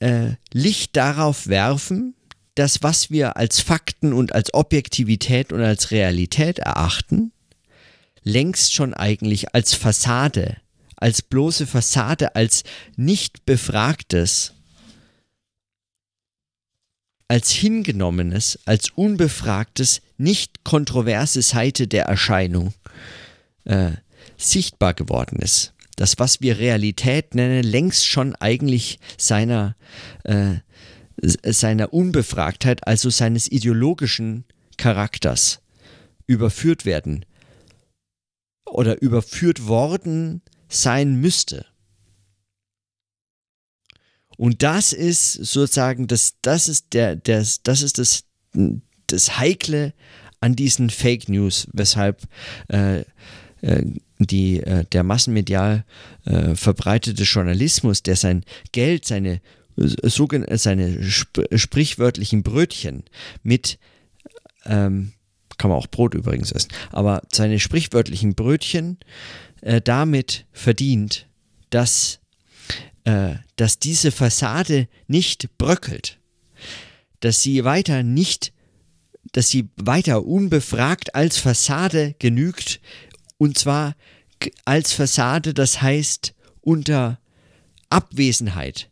äh, Licht darauf werfen, dass was wir als Fakten und als Objektivität und als Realität erachten, längst schon eigentlich als Fassade, als bloße Fassade, als nicht befragtes, als hingenommenes, als unbefragtes, nicht kontroverse Seite der Erscheinung äh, sichtbar geworden ist. Das, was wir Realität nennen, längst schon eigentlich seiner, äh, seiner Unbefragtheit, also seines ideologischen Charakters überführt werden oder überführt worden sein müsste. Und das ist sozusagen das, das ist der, das, das ist das, das Heikle an diesen Fake News, weshalb äh, die, äh, der massenmedial äh, verbreitete Journalismus, der sein Geld, seine, äh, seine sp sprichwörtlichen Brötchen mit ähm, kann man auch Brot übrigens essen, aber seine sprichwörtlichen Brötchen äh, damit verdient, dass, äh, dass diese Fassade nicht bröckelt, dass sie weiter nicht, dass sie weiter unbefragt als Fassade genügt, und zwar als Fassade, das heißt unter Abwesenheit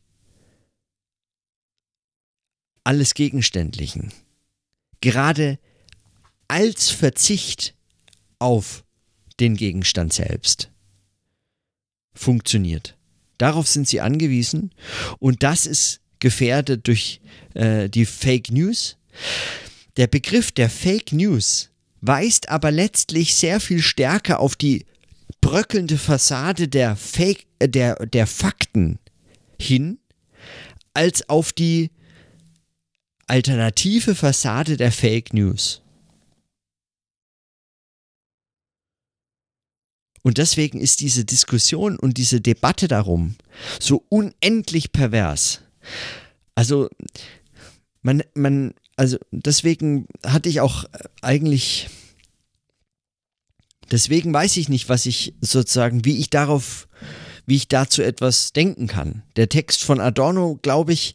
alles Gegenständlichen. Gerade als Verzicht auf den Gegenstand selbst funktioniert. Darauf sind sie angewiesen und das ist gefährdet durch äh, die Fake News. Der Begriff der Fake News weist aber letztlich sehr viel stärker auf die bröckelnde Fassade der, Fake, äh, der, der Fakten hin, als auf die alternative Fassade der Fake News. Und deswegen ist diese Diskussion und diese Debatte darum so unendlich pervers. Also, man, man, also deswegen hatte ich auch eigentlich, deswegen weiß ich nicht, was ich sozusagen, wie ich darauf, wie ich dazu etwas denken kann. Der Text von Adorno, glaube ich,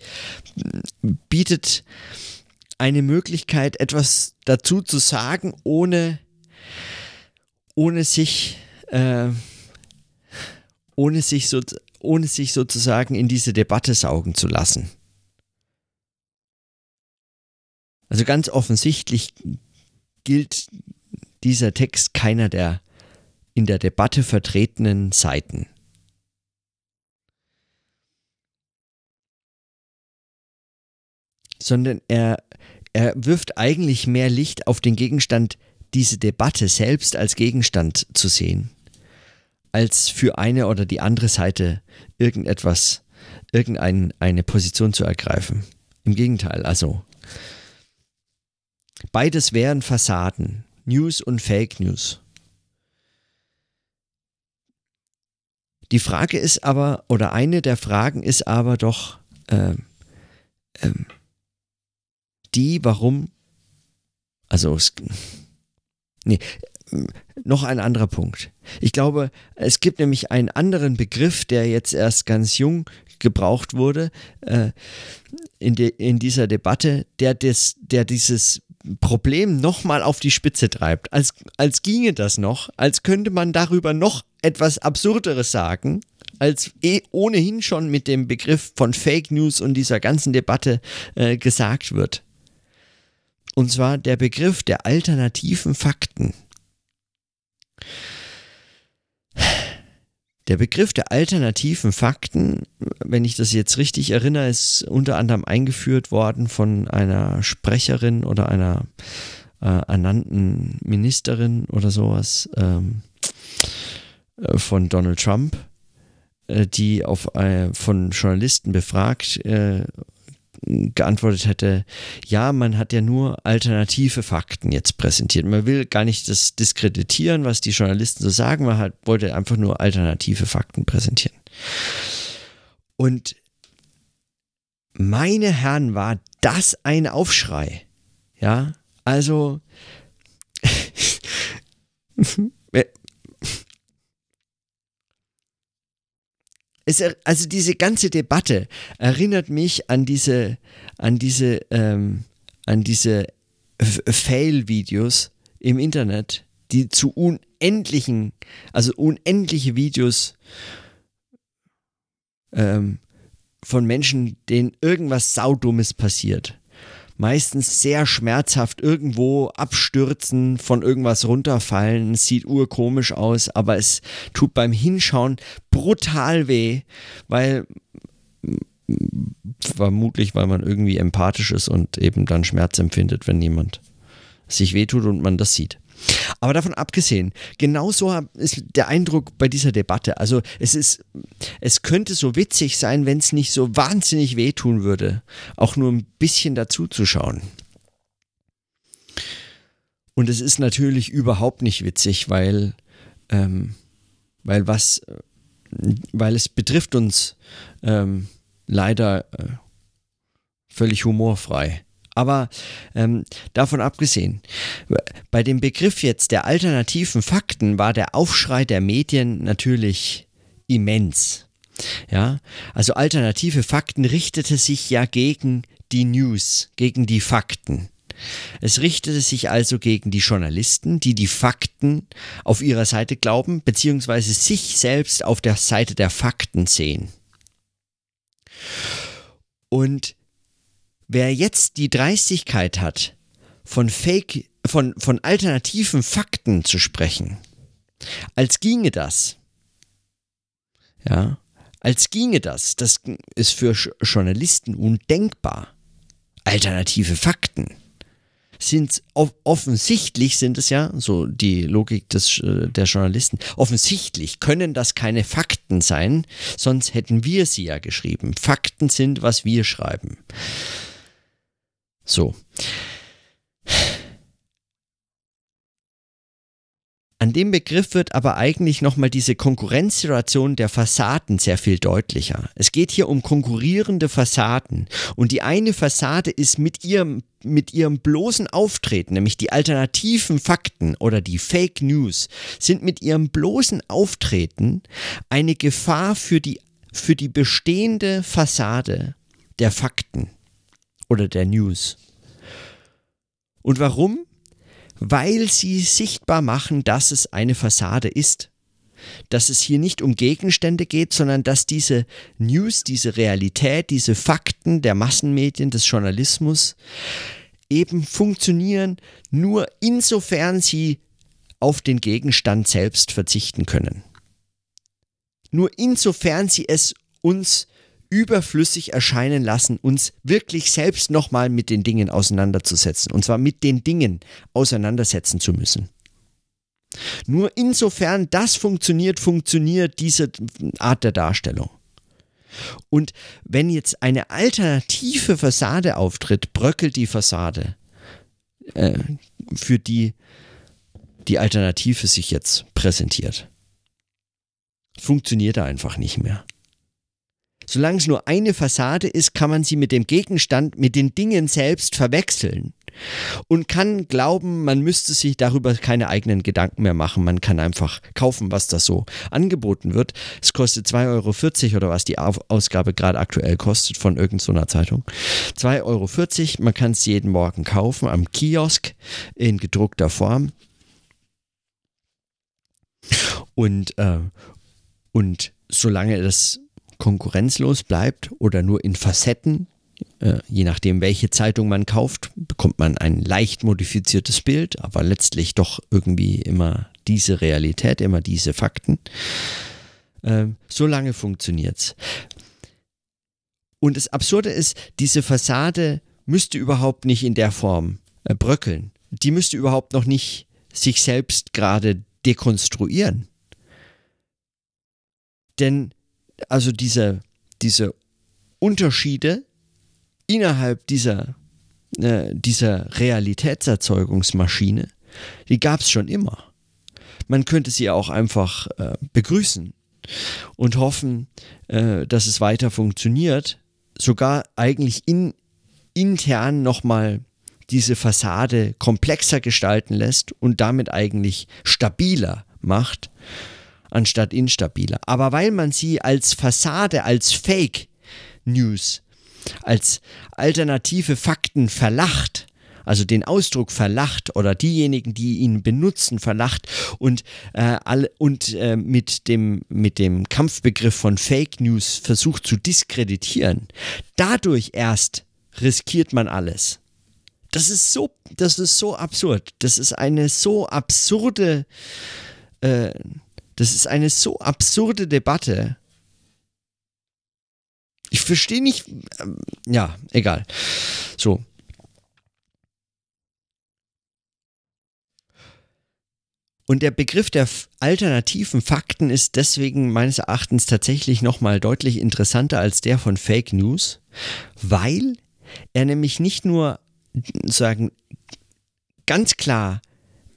bietet eine Möglichkeit, etwas dazu zu sagen, ohne, ohne sich äh, ohne, sich so, ohne sich sozusagen in diese Debatte saugen zu lassen. Also ganz offensichtlich gilt dieser Text keiner der in der Debatte vertretenen Seiten. Sondern er, er wirft eigentlich mehr Licht auf den Gegenstand, diese Debatte selbst als Gegenstand zu sehen als für eine oder die andere Seite irgendetwas, irgendeine Position zu ergreifen. Im Gegenteil, also beides wären Fassaden, News und Fake News. Die Frage ist aber, oder eine der Fragen ist aber doch äh, äh, die, warum, also es, nee, noch ein anderer Punkt. Ich glaube, es gibt nämlich einen anderen Begriff, der jetzt erst ganz jung gebraucht wurde äh, in, de, in dieser Debatte, der, des, der dieses Problem nochmal auf die Spitze treibt. Als, als ginge das noch, als könnte man darüber noch etwas Absurderes sagen, als eh ohnehin schon mit dem Begriff von Fake News und dieser ganzen Debatte äh, gesagt wird. Und zwar der Begriff der alternativen Fakten. Der Begriff der alternativen Fakten, wenn ich das jetzt richtig erinnere, ist unter anderem eingeführt worden von einer Sprecherin oder einer äh, ernannten Ministerin oder sowas ähm, äh, von Donald Trump, äh, die auf, äh, von Journalisten befragt äh, geantwortet hätte, ja, man hat ja nur alternative Fakten jetzt präsentiert. Man will gar nicht das diskreditieren, was die Journalisten so sagen, man hat, wollte einfach nur alternative Fakten präsentieren. Und meine Herren, war das ein Aufschrei. Ja, also es, also diese ganze Debatte erinnert mich an diese, an diese, ähm, an diese Fail-Videos im Internet, die zu unendlichen, also unendliche Videos ähm, von Menschen, denen irgendwas Saudummes passiert meistens sehr schmerzhaft irgendwo abstürzen, von irgendwas runterfallen. Sieht urkomisch aus, aber es tut beim Hinschauen brutal weh, weil vermutlich, weil man irgendwie empathisch ist und eben dann Schmerz empfindet, wenn jemand sich wehtut und man das sieht. Aber davon abgesehen, genauso ist der Eindruck bei dieser Debatte. Also es ist, es könnte so witzig sein, wenn es nicht so wahnsinnig wehtun würde, auch nur ein bisschen dazu zu schauen. Und es ist natürlich überhaupt nicht witzig, weil, ähm, weil was, weil es betrifft uns ähm, leider äh, völlig humorfrei. Aber ähm, davon abgesehen, bei dem Begriff jetzt der alternativen Fakten war der Aufschrei der Medien natürlich immens. Ja, also alternative Fakten richtete sich ja gegen die News, gegen die Fakten. Es richtete sich also gegen die Journalisten, die die Fakten auf ihrer Seite glauben, beziehungsweise sich selbst auf der Seite der Fakten sehen. Und Wer jetzt die Dreistigkeit hat, von Fake, von, von alternativen Fakten zu sprechen, als ginge das, ja, als ginge das, das ist für Journalisten undenkbar. Alternative Fakten sind offensichtlich sind es ja, so die Logik des, äh, der Journalisten, offensichtlich können das keine Fakten sein, sonst hätten wir sie ja geschrieben. Fakten sind, was wir schreiben. So. An dem Begriff wird aber eigentlich nochmal diese Konkurrenzsituation der Fassaden sehr viel deutlicher. Es geht hier um konkurrierende Fassaden und die eine Fassade ist mit ihrem, mit ihrem bloßen Auftreten, nämlich die alternativen Fakten oder die Fake News, sind mit ihrem bloßen Auftreten eine Gefahr für die, für die bestehende Fassade der Fakten oder der News. Und warum? Weil sie sichtbar machen, dass es eine Fassade ist. Dass es hier nicht um Gegenstände geht, sondern dass diese News, diese Realität, diese Fakten der Massenmedien, des Journalismus eben funktionieren, nur insofern sie auf den Gegenstand selbst verzichten können. Nur insofern sie es uns überflüssig erscheinen lassen, uns wirklich selbst nochmal mit den Dingen auseinanderzusetzen. Und zwar mit den Dingen auseinandersetzen zu müssen. Nur insofern das funktioniert, funktioniert diese Art der Darstellung. Und wenn jetzt eine alternative Fassade auftritt, bröckelt die Fassade, äh, für die die Alternative sich jetzt präsentiert. Funktioniert einfach nicht mehr. Solange es nur eine Fassade ist, kann man sie mit dem Gegenstand, mit den Dingen selbst verwechseln und kann glauben, man müsste sich darüber keine eigenen Gedanken mehr machen. Man kann einfach kaufen, was da so angeboten wird. Es kostet 2,40 Euro oder was die Ausgabe gerade aktuell kostet von irgendeiner Zeitung. 2,40 Euro. Man kann es jeden Morgen kaufen am Kiosk in gedruckter Form. Und, äh, und solange das konkurrenzlos bleibt oder nur in Facetten, äh, je nachdem, welche Zeitung man kauft, bekommt man ein leicht modifiziertes Bild, aber letztlich doch irgendwie immer diese Realität, immer diese Fakten. Äh, so lange funktioniert's. Und das Absurde ist, diese Fassade müsste überhaupt nicht in der Form äh, bröckeln. Die müsste überhaupt noch nicht sich selbst gerade dekonstruieren. Denn also diese, diese Unterschiede innerhalb dieser, äh, dieser Realitätserzeugungsmaschine, die gab es schon immer. Man könnte sie auch einfach äh, begrüßen und hoffen, äh, dass es weiter funktioniert, sogar eigentlich in, intern nochmal diese Fassade komplexer gestalten lässt und damit eigentlich stabiler macht, anstatt instabiler. Aber weil man sie als Fassade, als Fake News, als alternative Fakten verlacht, also den Ausdruck verlacht oder diejenigen, die ihn benutzen, verlacht und, äh, alle, und äh, mit, dem, mit dem Kampfbegriff von Fake News versucht zu diskreditieren. Dadurch erst riskiert man alles. Das ist so, das ist so absurd. Das ist eine so absurde, äh, das ist eine so absurde Debatte. Ich verstehe nicht, ähm, ja, egal. So. Und der Begriff der alternativen Fakten ist deswegen meines Erachtens tatsächlich nochmal deutlich interessanter als der von Fake News, weil er nämlich nicht nur sagen ganz klar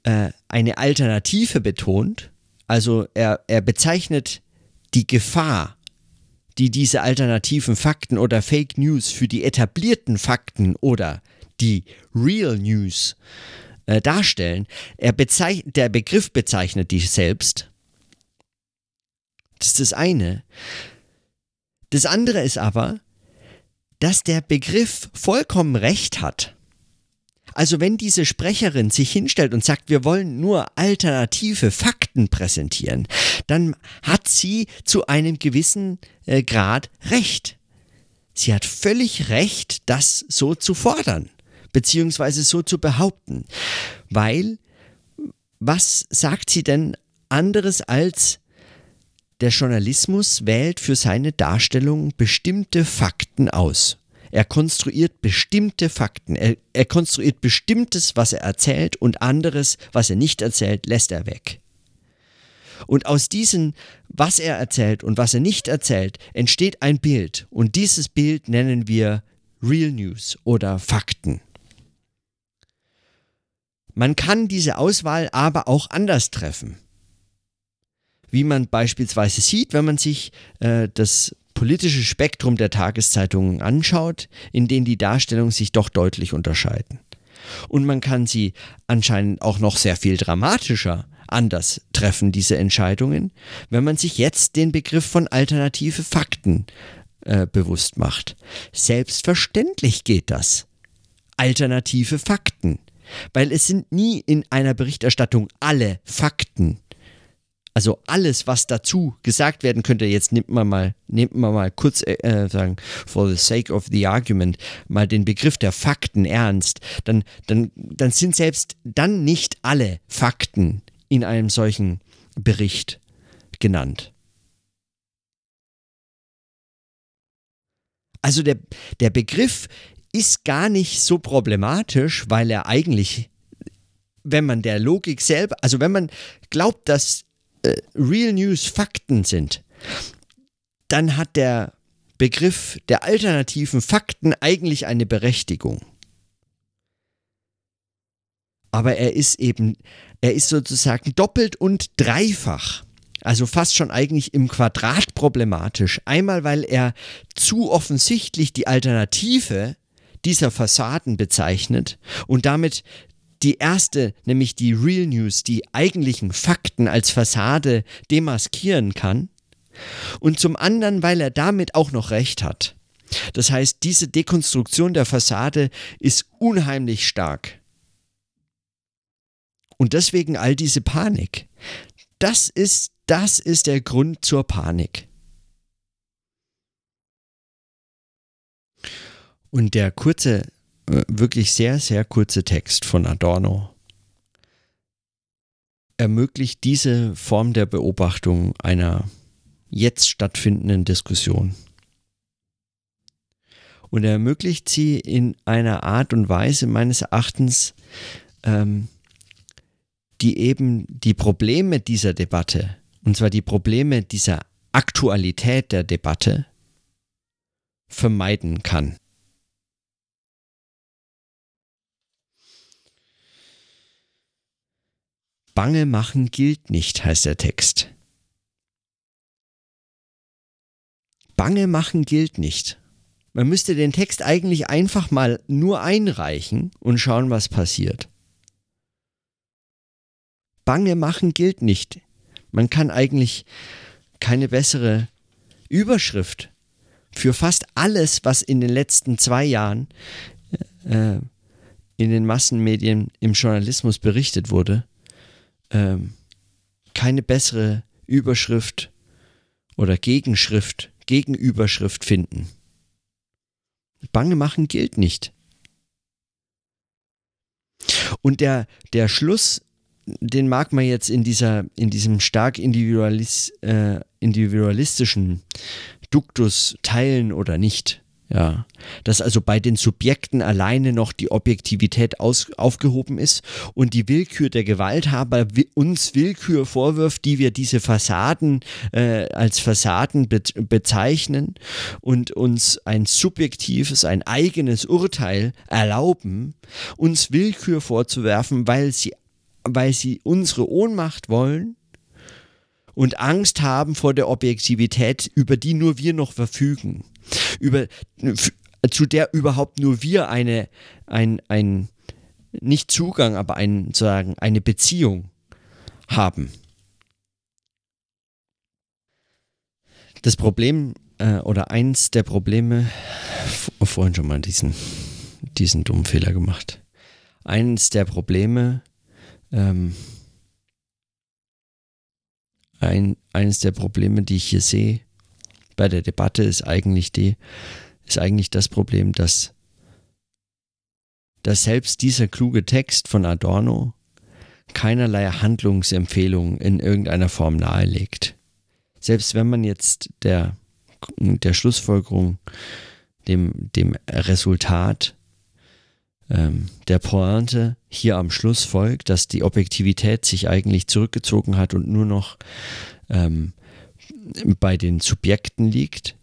äh, eine Alternative betont, also er, er bezeichnet die Gefahr, die diese alternativen Fakten oder Fake News für die etablierten Fakten oder die Real News äh, darstellen. Er der Begriff bezeichnet die selbst. Das ist das eine. Das andere ist aber, dass der Begriff vollkommen recht hat. Also wenn diese Sprecherin sich hinstellt und sagt, wir wollen nur alternative Fakten präsentieren, dann hat sie zu einem gewissen äh, Grad recht. Sie hat völlig recht, das so zu fordern beziehungsweise so zu behaupten. Weil, was sagt sie denn anderes als der Journalismus wählt für seine Darstellung bestimmte Fakten aus. Er konstruiert bestimmte Fakten. Er, er, konstruiert bestimmtes, was er erzählt und anderes, was er nicht erzählt, lässt er weg. Und aus diesem, was er erzählt und was er nicht erzählt, entsteht ein Bild. Und dieses Bild nennen wir Real News oder Fakten. Man kann diese Auswahl aber auch anders treffen. Wie man beispielsweise sieht, wenn man sich äh, das politische Spektrum der Tageszeitungen anschaut, in denen die Darstellungen sich doch deutlich unterscheiden. Und man kann sie anscheinend auch noch sehr viel dramatischer anders treffen, diese Entscheidungen, wenn man sich jetzt den Begriff von alternative Fakten äh, bewusst macht. Selbstverständlich geht das. Alternative Fakten. Weil es sind nie in einer Berichterstattung alle Fakten. Also alles, was dazu gesagt werden könnte, jetzt nimmt man mal, nimmt man mal kurz äh, äh, sagen, for the sake of the argument, mal den Begriff der Fakten ernst, dann, dann, dann sind selbst dann nicht alle Fakten in einem solchen Bericht genannt. Also der, der Begriff ist gar nicht so problematisch, weil er eigentlich, wenn man der Logik selber, also wenn man glaubt, dass äh, Real News Fakten sind, dann hat der Begriff der alternativen Fakten eigentlich eine Berechtigung. Aber er ist eben, er ist sozusagen doppelt und dreifach also fast schon eigentlich im Quadrat problematisch. Einmal, weil er zu offensichtlich die Alternative dieser Fassaden bezeichnet und damit die erste, nämlich die Real News, die eigentlichen Fakten als Fassade demaskieren kann. Und zum anderen, weil er damit auch noch recht hat. Das heißt, diese Dekonstruktion der Fassade ist unheimlich stark. Und deswegen all diese Panik. Das ist, das ist der Grund zur Panik. Und der kurze wirklich sehr, sehr kurze Text von Adorno ermöglicht diese Form der Beobachtung einer jetzt stattfindenden Diskussion. Und er ermöglicht sie in einer Art und Weise meines Erachtens, ähm, die eben die Probleme dieser Debatte, und zwar die Probleme dieser Aktualität der Debatte, vermeiden kann. Bange machen gilt nicht, heißt der Text. Bange machen gilt nicht. Man müsste den Text eigentlich einfach mal nur einreichen und schauen, was passiert. Bange machen gilt nicht. Man kann eigentlich keine bessere Überschrift für fast alles, was in den letzten zwei Jahren äh, in den Massenmedien im Journalismus berichtet wurde, ähm, keine bessere Überschrift oder Gegenschrift, Gegenüberschrift finden. Bange machen gilt nicht. Und der, der Schluss, den mag man jetzt in, dieser, in diesem stark individualis, äh, individualistischen Duktus teilen oder nicht. Ja, dass also bei den Subjekten alleine noch die Objektivität aus, aufgehoben ist und die Willkür der Gewalthaber uns Willkür vorwirft, die wir diese Fassaden äh, als Fassaden be bezeichnen und uns ein subjektives, ein eigenes Urteil erlauben, uns Willkür vorzuwerfen, weil sie, weil sie unsere Ohnmacht wollen und Angst haben vor der Objektivität, über die nur wir noch verfügen, über, zu der überhaupt nur wir eine, ein, ein, nicht Zugang, aber ein, sagen, eine Beziehung haben. Das Problem äh, oder eins der Probleme, vorhin schon mal diesen, diesen dummen Fehler gemacht. Eins der Probleme, ähm, ein, eines der Probleme, die ich hier sehe bei der Debatte, ist eigentlich die, ist eigentlich das Problem, dass, dass selbst dieser kluge Text von Adorno keinerlei Handlungsempfehlung in irgendeiner Form nahelegt. Selbst wenn man jetzt der, der Schlussfolgerung, dem, dem Resultat ähm, der Pointe hier am Schluss folgt, dass die Objektivität sich eigentlich zurückgezogen hat und nur noch ähm, bei den Subjekten liegt,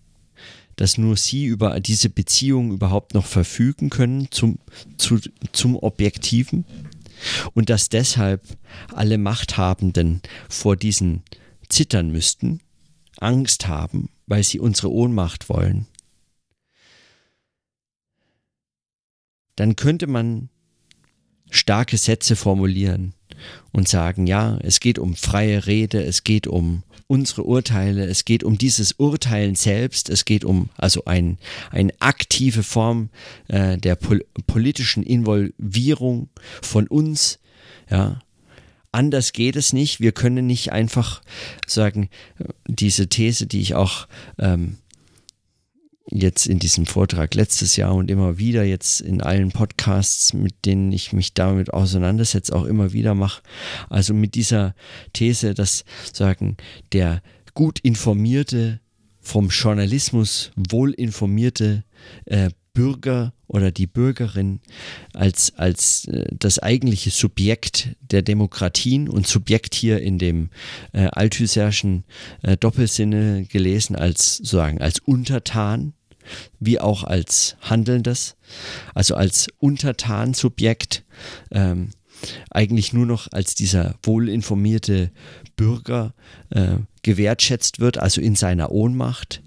dass nur sie über diese Beziehung überhaupt noch verfügen können zum, zu, zum Objektiven und dass deshalb alle Machthabenden vor diesen zittern müssten, Angst haben, weil sie unsere Ohnmacht wollen. Dann könnte man starke Sätze formulieren und sagen, ja, es geht um freie Rede, es geht um unsere Urteile, es geht um dieses Urteilen selbst, es geht um also ein, eine aktive Form äh, der pol politischen Involvierung von uns, ja. Anders geht es nicht. Wir können nicht einfach sagen, diese These, die ich auch ähm, jetzt in diesem Vortrag letztes Jahr und immer wieder jetzt in allen Podcasts, mit denen ich mich damit auseinandersetze, auch immer wieder mache. Also mit dieser These, dass sagen, der gut informierte, vom Journalismus wohl informierte äh, Bürger oder die Bürgerin als, als äh, das eigentliche Subjekt der Demokratien und Subjekt hier in dem äh, Althusserschen äh, Doppelsinne gelesen als sozusagen als Untertan wie auch als Handelndes, also als Untertansubjekt, ähm, eigentlich nur noch als dieser wohlinformierte Bürger äh, gewertschätzt wird, also in seiner Ohnmacht,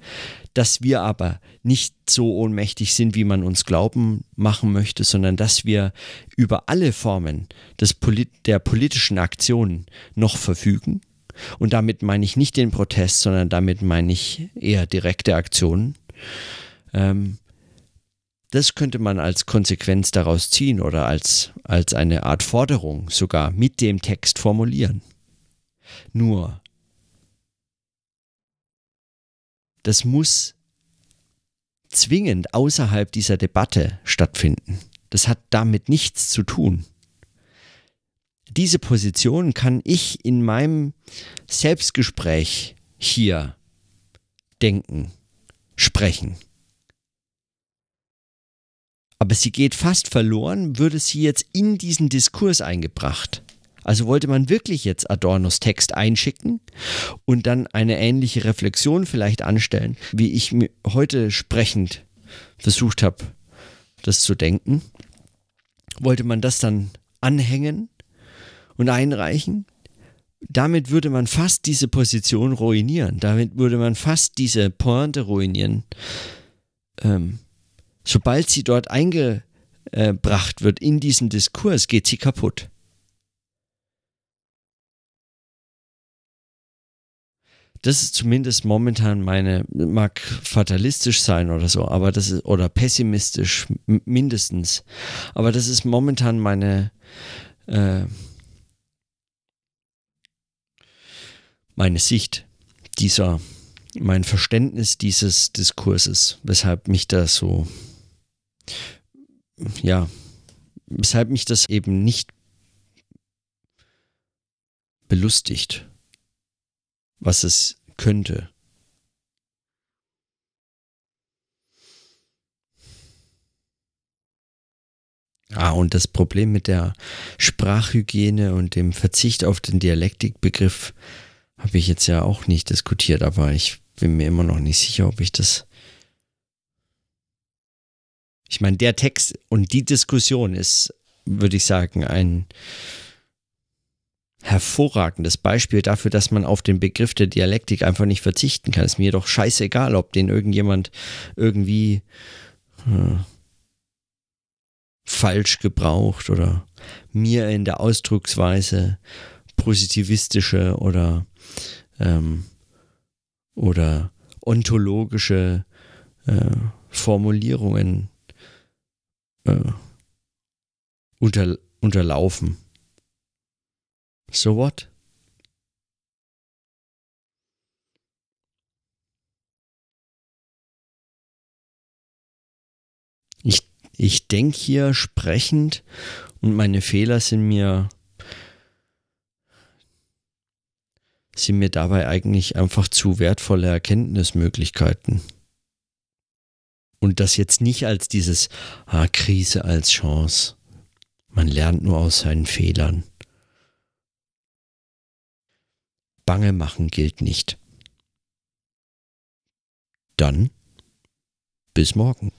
dass wir aber nicht so ohnmächtig sind, wie man uns glauben machen möchte, sondern dass wir über alle Formen des Polit der politischen Aktion noch verfügen. Und damit meine ich nicht den Protest, sondern damit meine ich eher direkte Aktionen. Ähm, das könnte man als Konsequenz daraus ziehen oder als, als eine Art Forderung sogar mit dem Text formulieren. Nur, das muss zwingend außerhalb dieser Debatte stattfinden. Das hat damit nichts zu tun. Diese Position kann ich in meinem Selbstgespräch hier denken, sprechen. Aber sie geht fast verloren, würde sie jetzt in diesen Diskurs eingebracht. Also wollte man wirklich jetzt Adornos Text einschicken und dann eine ähnliche Reflexion vielleicht anstellen, wie ich heute sprechend versucht habe, das zu denken. Wollte man das dann anhängen und einreichen? Damit würde man fast diese Position ruinieren. Damit würde man fast diese Pointe ruinieren. Ähm, sobald sie dort eingebracht wird in diesen Diskurs, geht sie kaputt. Das ist zumindest momentan meine, mag fatalistisch sein oder so, aber das ist, oder pessimistisch mindestens. Aber das ist momentan meine, äh, meine Sicht dieser, mein Verständnis dieses Diskurses, weshalb mich das so, ja, weshalb mich das eben nicht belustigt was es könnte. Ah, und das Problem mit der Sprachhygiene und dem Verzicht auf den Dialektikbegriff habe ich jetzt ja auch nicht diskutiert, aber ich bin mir immer noch nicht sicher, ob ich das. Ich meine, der Text und die Diskussion ist, würde ich sagen, ein hervorragendes Beispiel dafür, dass man auf den Begriff der Dialektik einfach nicht verzichten kann. Ist mir doch scheißegal, ob den irgendjemand irgendwie äh, falsch gebraucht oder mir in der Ausdrucksweise positivistische oder ähm, oder ontologische äh, Formulierungen äh, unter, unterlaufen. So what? Ich, ich denke hier sprechend und meine Fehler sind mir sind mir dabei eigentlich einfach zu wertvolle Erkenntnismöglichkeiten. Und das jetzt nicht als dieses ah, Krise als Chance. Man lernt nur aus seinen Fehlern. Bange machen gilt nicht. Dann bis morgen.